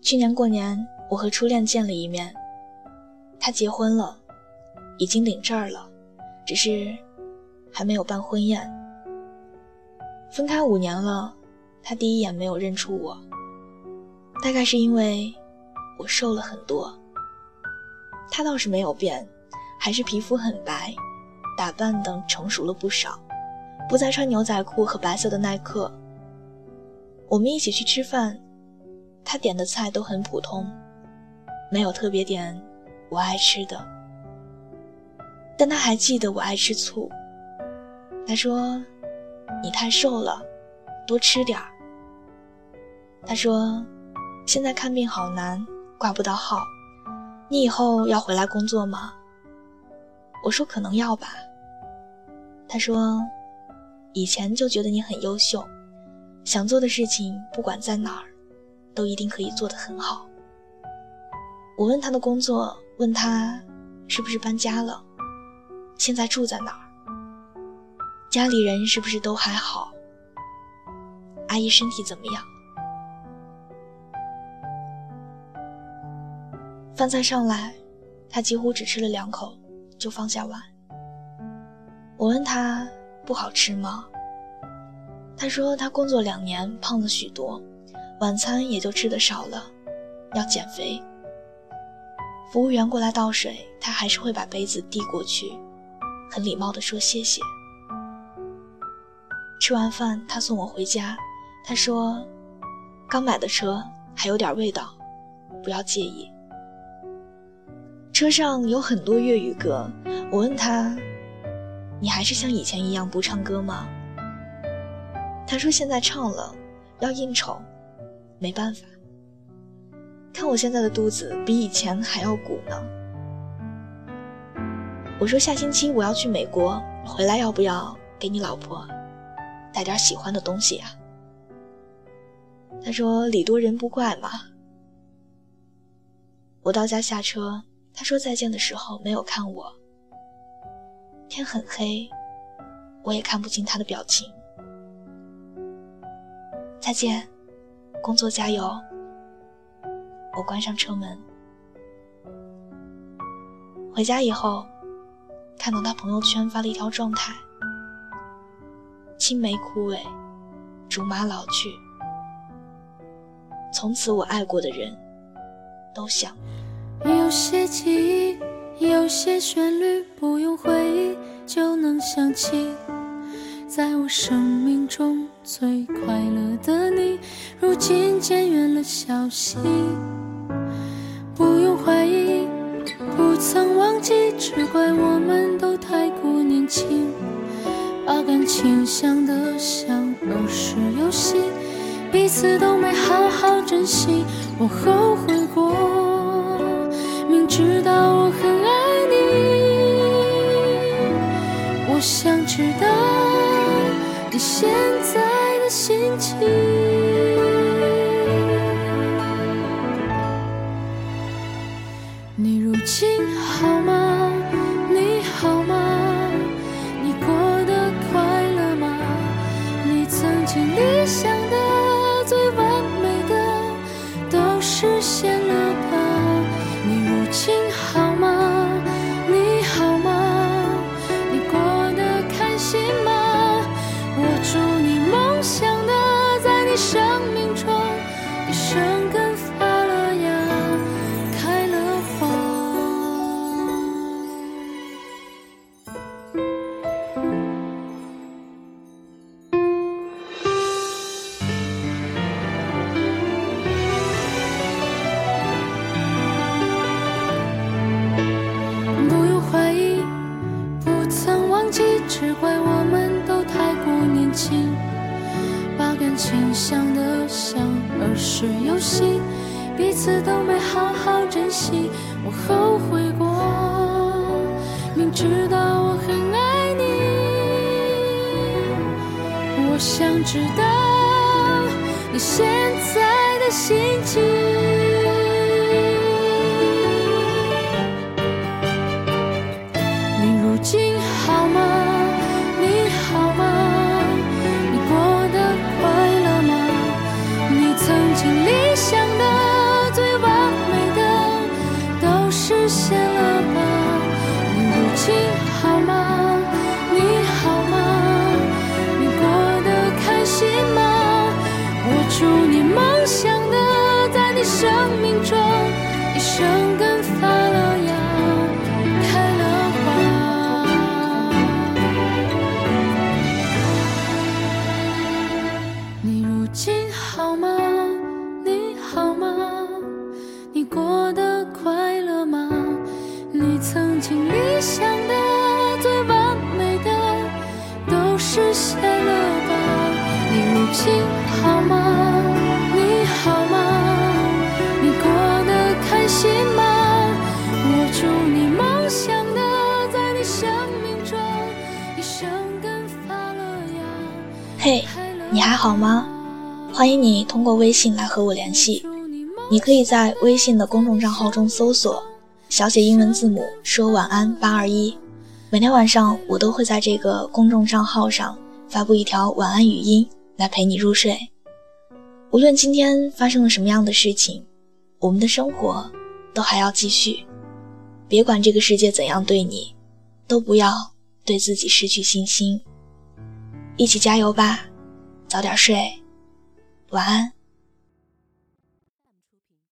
去年过年，我和初恋见了一面，他结婚了，已经领证了，只是还没有办婚宴。分开五年了，他第一眼没有认出我，大概是因为我瘦了很多。他倒是没有变，还是皮肤很白，打扮等成熟了不少，不再穿牛仔裤和白色的耐克。我们一起去吃饭，他点的菜都很普通，没有特别点我爱吃的。但他还记得我爱吃醋，他说：“你太瘦了，多吃点儿。”他说：“现在看病好难，挂不到号。”你以后要回来工作吗？我说可能要吧。他说，以前就觉得你很优秀，想做的事情不管在哪儿，都一定可以做得很好。我问他的工作，问他是不是搬家了，现在住在哪儿，家里人是不是都还好，阿姨身体怎么样？饭菜上来，他几乎只吃了两口就放下碗。我问他不好吃吗？他说他工作两年胖了许多，晚餐也就吃的少了，要减肥。服务员过来倒水，他还是会把杯子递过去，很礼貌地说谢谢。吃完饭，他送我回家，他说刚买的车还有点味道，不要介意。车上有很多粤语歌，我问他：“你还是像以前一样不唱歌吗？”他说：“现在唱了，要应酬，没办法。看我现在的肚子比以前还要鼓呢。”我说：“下星期我要去美国，回来要不要给你老婆带点喜欢的东西呀？”他说：“礼多人不怪嘛。”我到家下车。他说再见的时候没有看我，天很黑，我也看不清他的表情。再见，工作加油。我关上车门，回家以后，看到他朋友圈发了一条状态：青梅枯萎，竹马老去，从此我爱过的人，都想。有些记忆，有些旋律，不用回忆就能想起。在我生命中最快乐的你，如今渐远了消息。不用怀疑，不曾忘记，只怪我们都太过年轻，把感情想得像儿时游戏，彼此都没好好珍惜。我后悔过。明知道我很爱你，我想知道你现在心情。情想的像儿时游戏彼此都没好好珍惜，我后悔过。明知道我很爱你，我想知道你现在的心情。芽。嘿，你还好吗？欢迎你通过微信来和我联系。你可以在微信的公众账号中搜索小写英文字母说晚安八二一，每天晚上我都会在这个公众账号上发布一条晚安语音来陪你入睡。无论今天发生了什么样的事情，我们的生活都还要继续。别管这个世界怎样对你，都不要对自己失去信心。一起加油吧，早点睡，晚安。